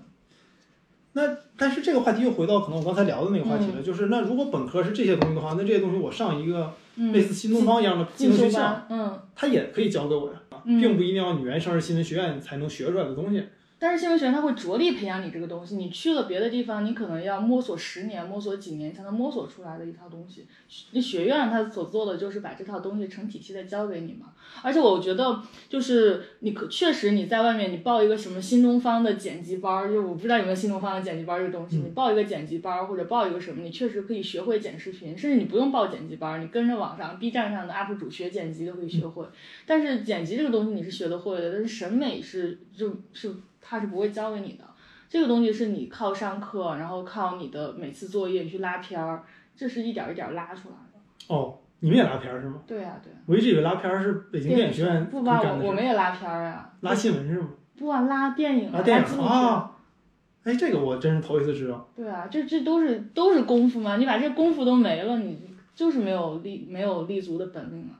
那但是这个话题又回到可能我刚才聊的那个话题了，嗯就是那如果本科是这些东西的话，那这些东西我上一个嗯类似新东方一样的技进修能学校，班，嗯他也可以教给我呀，嗯并不一定要你原上是新闻学院才能学出来的东西。但是新闻学院它会着力培养你这个东西，你去了别的地方，你可能要摸索十年、摸索几年才能摸索出来的一套东西。那学院它所做的就是把这套东西成体系的教给你嘛。而且我觉得，就是你可确实你在外面你报一个什么新东方的剪辑班儿，就我不知道有没有新东方的剪辑班这个东西，你报一个剪辑班儿或者报一个什么，你确实可以学会剪视频，甚至你不用报剪辑班儿，你跟着网上 B 站上的 UP 主学剪辑都可以学会。但是剪辑这个东西你是学得会的，但是审美是就是他是不会教给你的。这个东西是你靠上课，然后靠你的每次作业去拉片儿，这是一点儿一点儿拉出来的。哦，你们也拉片儿是吗？对呀、对呀、我一直以为拉片儿是北京电影学院不吧，我我们也拉片儿呀。拉新闻是吗？不啊，拉电影啊，拉电影啊。哎，这个我真是头一次知道。对啊，这这都是都是功夫嘛，你把这功夫都没了，你就是没有立没有立足的本领了。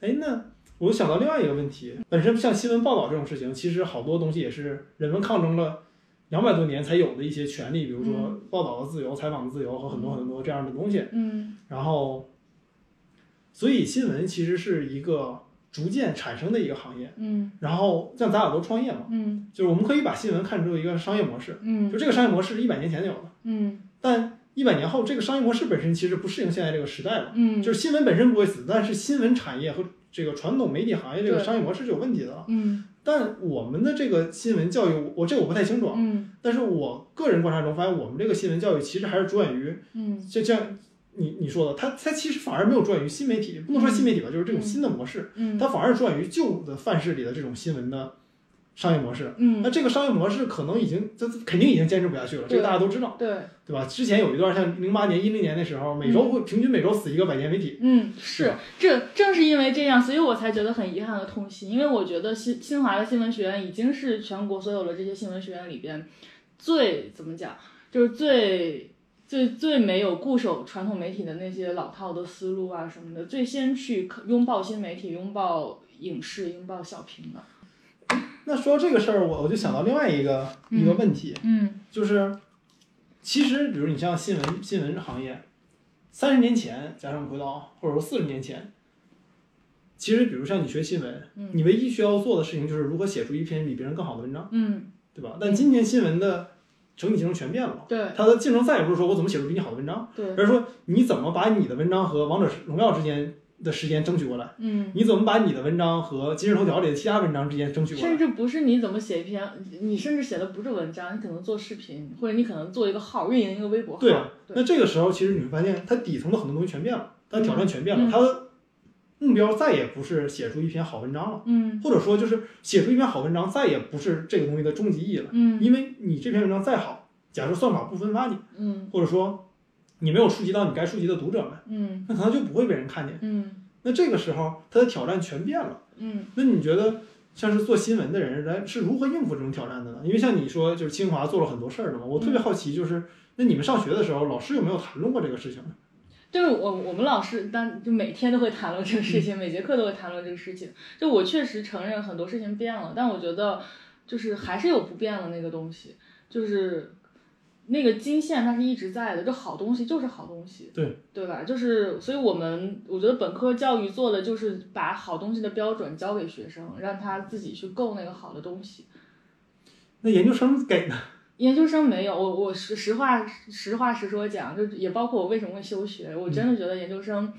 哎，那我想到另外一个问题，本身像新闻报道这种事情，其实好多东西也是人们抗争了两百多年才有的一些权利，比如说报道的自由、采访的自由和很多很多这样的东西。嗯然后，所以新闻其实是一个逐渐产生的一个行业。嗯然后像咱俩都创业嘛，嗯就是我们可以把新闻看作一个商业模式，嗯就这个商业模式是一百年前就有的，嗯但一百年后这个商业模式本身其实不适应现在这个时代了。嗯，就是新闻本身不会死，但是新闻产业和这个传统媒体行业这个商业模式是有问题的。嗯。但我们的这个新闻教育，我这个我不太清楚啊，嗯。但是我个人观察中发现，我们这个新闻教育其实还是着眼于，嗯。就像你你说的，它它其实反而没有着眼于新媒体，不能说新媒体吧，就是这种新的模式，嗯。它反而着眼于旧的范式里的这种新闻的商业模式。嗯，那这个商业模式可能已经，这这肯定已经坚持不下去了，这个大家都知道，对，对吧？之前有一段像零八年、一零年的时候，每周会平均每周死一个百年媒体，嗯，是，这正是因为这样，所以我才觉得很遗憾和痛心，因为我觉得新清华的新闻学院已经是全国所有的这些新闻学院里边最怎么讲，就是最最最没有固守传统媒体的那些老套的思路啊什么的，最先去拥抱新媒体、拥抱影视、拥抱小屏的。那说到这个事儿，我我就想到另外一个、一个问题，嗯就是其实比如你像新闻新闻行业，三十年前，假设我们回到或者说四十年前，其实比如像你学新闻，嗯你唯一需要做的事情就是如何写出一篇比别人更好的文章，嗯，对吧？但今天新闻的整体竞争全变了，对它的竞争再也不是说我怎么写出比你好的文章，对，而是说你怎么把你的文章和王者荣耀之间的时间争取过来，嗯。你怎么把你的文章和今日头条里的其他文章之间争取过来甚。至不是你怎么写一篇，你甚至写的不是文章，你可能做视频，或者你可能做一个号，运营一个微博号。对那这个时候，其实你会发现，它底层的很多东西全变了，它的挑战全变了，嗯它的目标再也不是写出一篇好文章了，嗯或者说就是写出一篇好文章，再也不是这个东西的终极意义了。嗯因为你这篇文章再好，假设算法不分发你，嗯或者说你没有触及到你该触及的读者们，嗯那可能就不会被人看见。嗯那这个时候，他的挑战全变了。嗯那你觉得？像是做新闻的人来是如何应付这种挑战的呢？因为像你说，就是清华做了很多事儿的嘛，我特别好奇，就是那你们上学的时候，老师有没有谈论过这个事情呢？就是我我们老师当就每天都会谈论这个事情，每节课都会谈论这个事情。就我确实承认很多事情变了，但我觉得就是还是有不变的那个东西，就是那个金线它是一直在的，这好东西就是好东西，对对吧？就是所以我们我觉得本科教育做的就是把好东西的标准交给学生，让他自己去够那个好的东西。那研究生给呢？研究生没有，我我实实话实话实说讲，就也包括我为什么会休学，我真的觉得研究生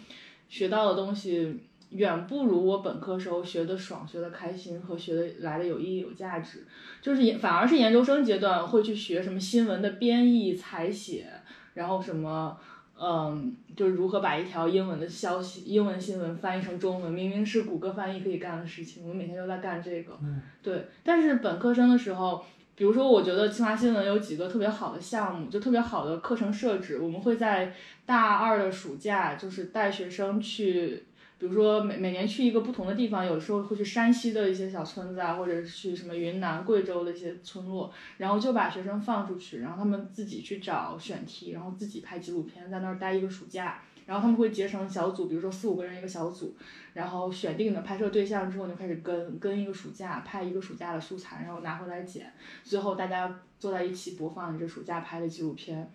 学到的东西远不如我本科时候学的爽、学的开心和学的来的有意义、有价值。就是研反而是研究生阶段会去学什么新闻的编译、采写，然后什么。嗯，就是如何把一条英文的消息、英文新闻翻译成中文，明明是谷歌翻译可以干的事情，我们每天都在干这个。嗯对，但是本科生的时候，比如说，我觉得清华新闻有几个特别好的项目，就特别好的课程设置。我们会在大二的暑假，就是带学生去，比如说每每年去一个不同的地方，有时候会去山西的一些小村子啊，或者去什么云南、贵州的一些村落，然后就把学生放出去，然后他们自己去找选题，然后自己拍纪录片，在那儿待一个暑假。然后他们会结成小组，比如说四五个人一个小组，然后选定的拍摄对象之后，就开始跟跟一个暑假拍一个暑假的素材，然后拿回来剪，最后大家坐在一起播放你这暑假拍的纪录片。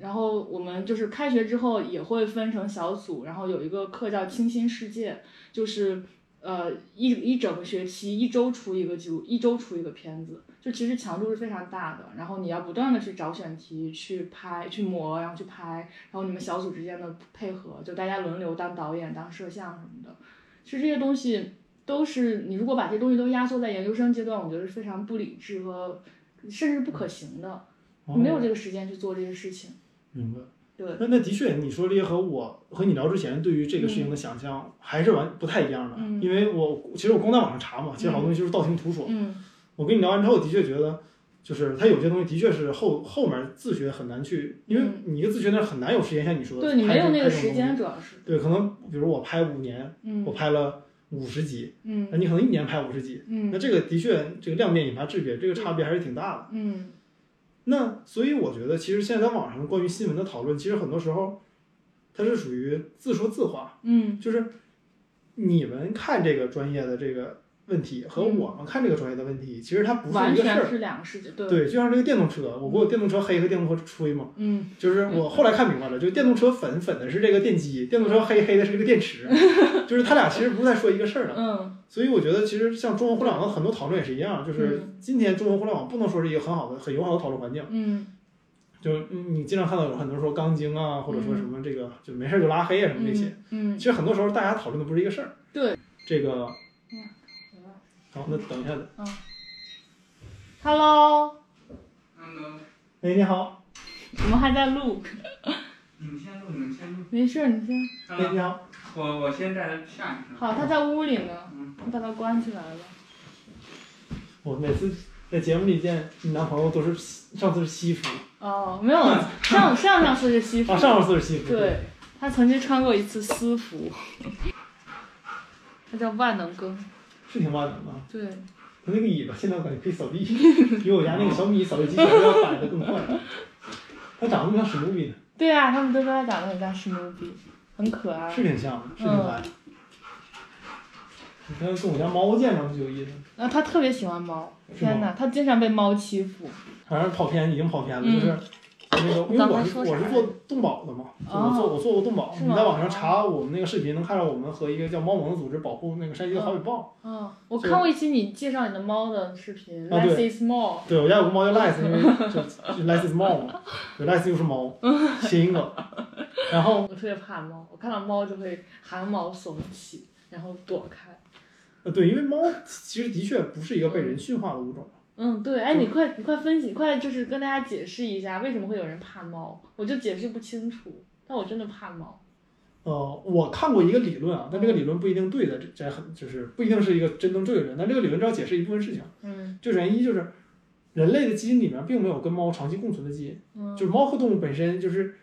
然后我们就是开学之后也会分成小组，然后有一个课叫“清新世界”，就是呃一一整个学期一周出一个纪录，一周出一个片子，就其实强度是非常大的。然后你要不断的去找选题，去拍，去磨，然后去拍，然后你们小组之间的配合，就大家轮流当导演、当摄像什么的。其实这些东西都是你如果把这些东西都压缩在研究生阶段，我觉得是非常不理智和甚至不可行的，没有这个时间去做这些事情。明白。对，那那的确，你说这些和我和你聊之前对于这个事情的想象还是完不太一样的。嗯因为我其实我光在网上查嘛，其实好多东西就是道听途说。嗯我跟你聊完之后，的确觉得，就是他有些东西的确是后后面自学很难去，因为嗯你一个自学那很难有时间像你说的，对你没有那个时。间，主要是。对，可能比如我拍五年，嗯我拍了五十集，嗯那你可能一年拍五十集，嗯那这个的确这个量变引发质变，这个差别还是挺大的。嗯那所以我觉得，其实现在在网上关于新闻的讨论，其实很多时候它是属于自说自话，嗯。就是你们看这个专业的这个问题和嗯我们看这个专业的问题，其实它不是一个事儿。是两个世界。对。对，就像这个电动车，我不有电动车黑和电动车吹嘛，嗯就是我后来看明白了，就是电动车粉粉的是这个电机，电动车黑黑的是这个电池，就是它俩其实不是在说一个事儿的。嗯所以我觉得其实像中文互联网的很多讨论也是一样，就是今天中文互联网不能说是一个很好的、很友好的讨论环境。嗯就是嗯你经常看到有很多说钢筋啊，或者说什么这个就没事就拉黑啊什么这些。嗯其实很多时候大家讨论的不是一个事儿。对。这个嗯。好，那等一下。，Hello，Hello，哎，你好。我们还在录，你们先录，你们先录。没事，你先。哎，Hello，你好。我我现在下一个。好，他在屋里呢，嗯你把他关起来了。我每次在节目里见你男朋友都是上次是西服哦，没有，上 上上次是西服啊，，上次是西服。对，他曾经穿过一次私服，他叫万能羹，是挺万能的。对，它那个尾巴现在我感觉可以扫地，比我家那个小米扫地机器人要摆的更快。它长得不像史努比呢，对啊，他们都说它长得很像史努比，很可爱。是挺像的，是挺可爱的。你看跟我家猫见着就有意思。然后他特别喜欢猫，天哪，它经常被猫欺负。反正跑偏已经跑偏了，嗯就是那个，因为我是我是做动保的嘛，就我做我做过动保，你在网上查我们那个视频，能看到我们和一个叫猫盟的组织保护那个山西的好尾豹。嗯，我看过一期你介绍你的猫的视频，Less is more。对我家有个猫叫 Less，因为就 Lice is 猫嘛，对，Less 就是猫，谐音梗。然后我特别怕猫，我看到猫就会汗毛耸起，然后躲开。呃对，因为猫其实的确不是一个被人驯化的物种。嗯，对，哎，你快，你快分析，快就是跟大家解释一下为什么会有人怕猫，我就解释不清楚，但我真的怕猫。呃，我看过一个理论啊，但这个理论不一定对的，这这很就是不一定是一个真正对的人。但这个理论只要解释一部分事情，嗯就是原因就是人类的基因里面并没有跟猫长期共存的基因。嗯就是猫和动物本身就是，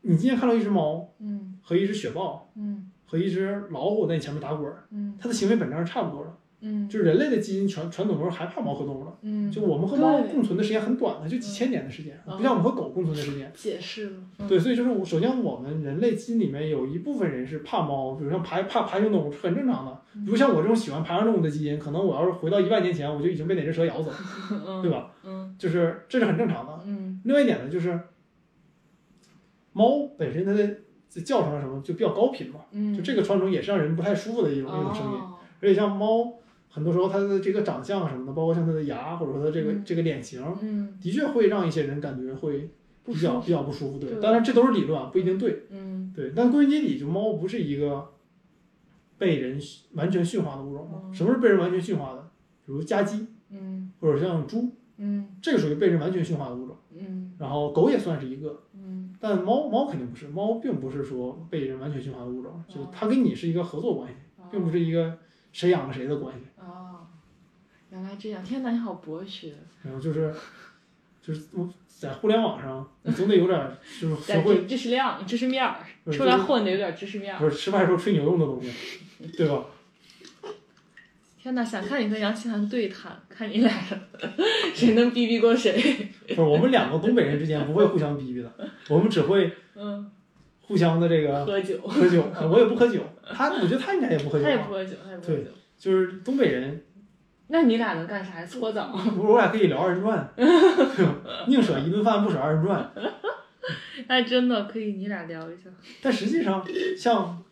你今天看到一只猫嗯和一只雪豹嗯和一只老虎在你前面打滚儿，嗯它的行为本质上是差不多的。嗯就是人类的基因传传统中还怕猫和动物了。嗯，就我们和猫共存的时间很短的，就几千年的时间，嗯不像我们和狗共存的时间。解释了。嗯对，所以就是我首先我们人类基因里面有一部分人是怕猫，比如像爬怕爬行动物是很正常的。比如像我这种喜欢爬行动物的基因，可能我要是回到一万年前，我就已经被哪只蛇咬死了，对吧？嗯就是这是很正常的。嗯另外一点呢，就是猫本身它的叫声什么就比较高频嘛，嗯，就这个传承也是让人不太舒服的一种一种声音。哦而且像猫，很多时候它的这个长相什么的，包括像它的牙或者说它这个嗯这个脸型，嗯的确会让一些人感觉会比较比较不舒服。对，当然这都是理论啊，不一定对。嗯对，但归根结底，就猫不是一个被人驯完全驯化的物种嘛。嗯什么是被人完全驯化的？比如家鸡嗯或者像猪，嗯这个属于被人完全驯化的物种。嗯然后狗也算是一个，嗯但猫猫肯定不是，猫并不是说被人完全驯化的物种，就是哦它跟你是一个合作关系，并不是一个谁养了谁的关系。哦，原来这样！天哪，你好博学，然后就是就是我在互联网上，你总得有点就是 学会知知识量、知识面儿，出来混的有点知识面儿。不是吃饭时候吹牛用的东西，对吧？天哪，想看你和杨奇涵对谈，看你俩 谁能逼逼过谁。不是我们两个东北人之间不会互相逼逼的，我们只会嗯，互相的这个喝酒，喝酒。我也不喝酒，他我觉得他应该也不喝酒吧，他也不喝酒，他也不喝对酒。就是东北人，那你俩能干啥呀？搓澡？不是我俩可以聊二人转？宁舍一顿饭，不舍二人转。那，真的可以，你俩聊一下。但实际上，像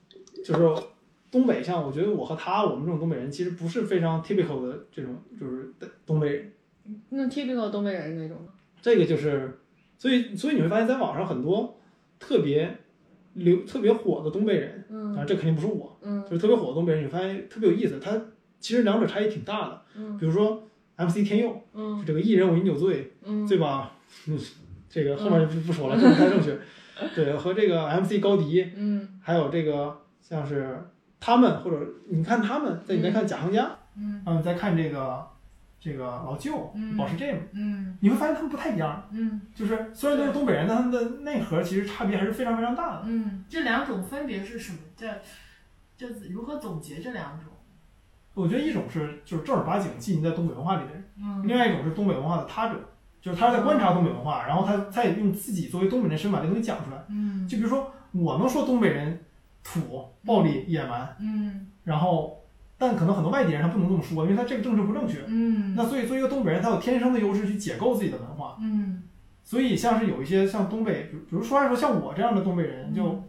就是东北，像我觉得我和他，我们这种东北人，其实不是非常 typical 的这种，就是东北人。那 typical 东北人那种呢。这个就是，所以所以你会发现在网上很多特别流特别火的东北人，嗯当然这肯定不是我，嗯就是特别火的东北人，你发现特别有意思，他其实两者差异挺大的。嗯比如说 MC 天佑，嗯这个一人我饮酒醉，嗯对吧？嗯，这个后面就不不说了，这不太正确。对，和这个 MC 高迪，嗯还有这个像是他们，或者你看他们，再你再看贾行家，嗯嗯，再看这个这个老舅嗯保时 Jam，嗯你会发现他们不太一样。嗯就是虽然都是东北人，但他们的内核其实差别还是非常非常大的。嗯，这两种分别是什么？这这如何总结这两种？我觉得一种是就是正儿八经浸淫在东北文化里的人，嗯另外一种是东北文化的他者，就是他在观察东北文化，然后他他也用自己作为东北人身份把这东西讲出来。嗯就比如说我能说东北人土、暴力、野蛮，嗯然后但可能很多外地人他不能这么说，因为他这个政治不正确。嗯那所以作为一个东北人，他有天生的优势去解构自己的文化。嗯所以像是有一些像东北，比如说来说像我这样的东北人，就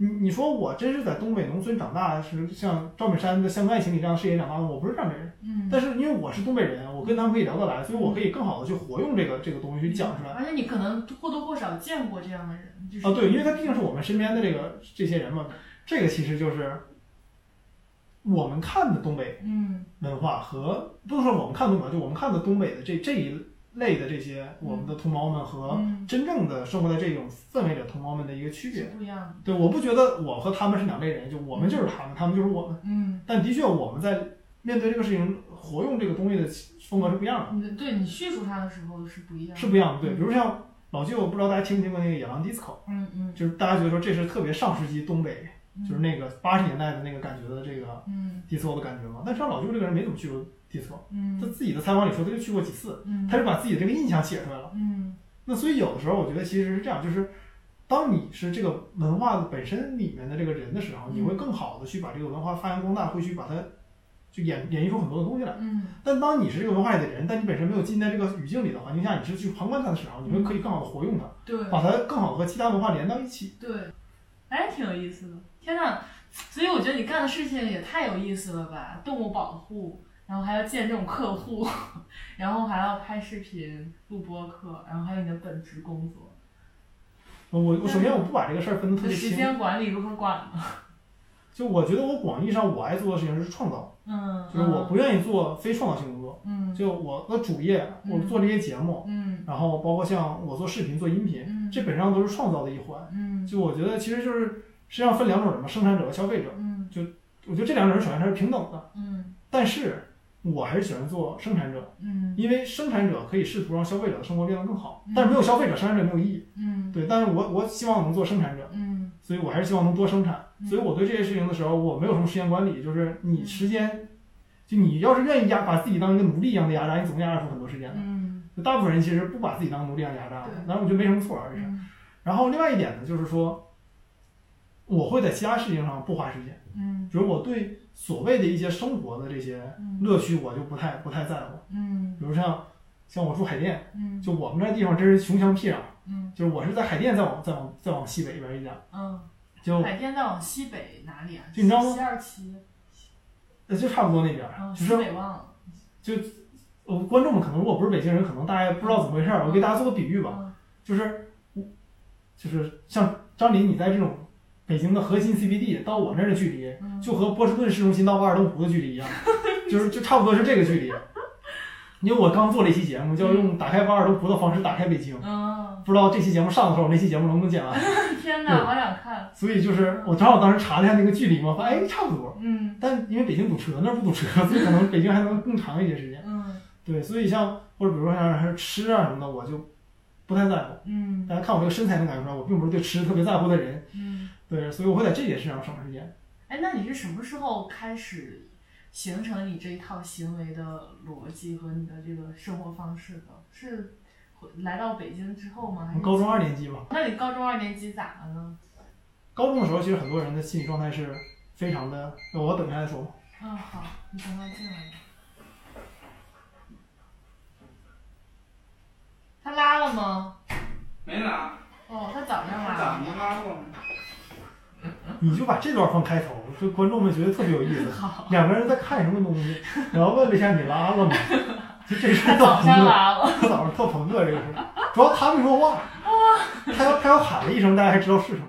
你你说我真是在东北农村长大，是像赵本山的《乡村爱情》里这样的视野长大的，我不是这样的人。嗯，但是因为我是东北人，我跟他们可以聊得来，所以我可以更好的去活用这个这个东西去讲出来。而且你可能或多或少见过这样的人，就是啊，对，因为他毕竟是我们身边的这个这些人嘛，这个其实就是我们看的东北嗯文化和不能说我们看东北，就我们看的东北的这这一类的这些我们的同胞们和嗯真正的生活在这种氛围里的同胞们的一个区别。不一样。对，我不觉得我和他们是两类人，就我们就是他们，他们就是我们。嗯，但的确，我们在面对这个事情，活用这个东西的风格是不一样的，对你叙述它的时候是不一样的。是不一样的。对，比如像老舅，不知道大家听没听过那个《野狼 DISCO》，嗯嗯就是大家觉得说这是特别上世纪东北，就是那个八十年代的那个感觉的这个嗯 disco 的感觉嘛。但实际上老舅这个人没怎么去过 disco，他嗯自己的采访里说他就去过几次，嗯他就把自己的这个印象写出来了。嗯那所以有的时候我觉得其实是这样，就是当你是这个文化本身里面的这个人的时候，你会更好的去把这个文化发扬光大，会去把它就演演绎出很多的东西来。嗯但当你是这个文化里的人，但你本身没有浸在这个语境里的环境下，你是去旁观它的时候，你会可以更好的活用它，对把它更好的和其他文化连到一起。对，哎，挺有意思的。天呐，所以我觉得你干的事情也太有意思了吧！动物保护，然后还要见这种客户，然后还要拍视频、录播客，然后还有你的本职工作。我我首先我不把这个事儿分得特别清时，间管理如何管呢？就我觉得我广义上我爱做的事情是创造，嗯，就是我不愿意做非创造性工作。嗯就我的主业，嗯我做这些节目，嗯然后包括像我做视频、做音频，嗯这本质上都是创造的一环。嗯就我觉得其实就是实际上分两种人嘛，生产者和消费者。嗯我觉得这两种人首先它是平等的，嗯但是我还是喜欢做生产者，嗯因为生产者可以试图让消费者的生活变得更好嗯，但是没有消费者，生产者没有意义。嗯对，但是我我希望能做生产者，嗯所以我还是希望能多生产。嗯所以我对这些事情的时候，我没有什么时间管理，就是你时间，就你要是愿意压把自己当一个奴隶一样的压榨，你总能压榨出很多时间来。嗯就大部分人其实不把自己当奴隶一样压榨但是我觉得没什么错儿，这是。嗯然后另外一点呢，就是说，我会在其他事情上不花时间，嗯比如我对所谓的一些生活的这些嗯。乐趣，我就不太不太在乎。嗯。比如像像我住海淀，嗯。就我们这地方真是穷乡僻壤，嗯。就是我是在海淀再往再往再往西北边一点，嗯，就海淀再往西北哪里啊？就你知道吗西二旗，呃就差不多那边就是北忘了。呃观众们可能如果不是北京人，可能大家不知道怎么回事儿，我给大家做个比喻吧，嗯。就是就是像张琳你在这种北京的核心 CBD 到我那儿的距离，嗯就和波士顿市中心到瓦尔登湖的距离一样，就是就差不多是这个距离。因为我刚做了一期节目，叫用打开瓦尔登湖的方式打开北京，嗯，不知道这期节目上的时候，那期节目能不能剪完？天哪，好想看。所以就是我正好当时查了一下那个距离嘛，发现哎差不多。嗯但因为北京堵车，那儿不堵车，所以可能北京还能更长一些时间。嗯对，所以像或者比如说像还是吃啊什么的，我就不太在乎。嗯大家看我这个身材能感觉出来，我并不是对吃特别在乎的人。嗯。对，所以我会在这件事上省时间。哎，那你是什么时候开始形成你这一套行为的逻辑和你的这个生活方式的？是来到北京之后吗？还是高中二年级吧，那你高中二年级咋了呢？高中的时候，其实很多人的心理状态是非常的。那我等一下再说吧。嗯，好，你等他进来吧。他拉了吗？没拉，哦，他早上拉咋了。没拉过呢？你就把这段放开头，就观众们觉得特别有意思。两个人在看什么东西，然后问了一下你拉了吗？就这事儿特早朋克，上拉了，早上特朋克这个事儿，主要他没说话，他要他要喊了一声，大家还知道是什么。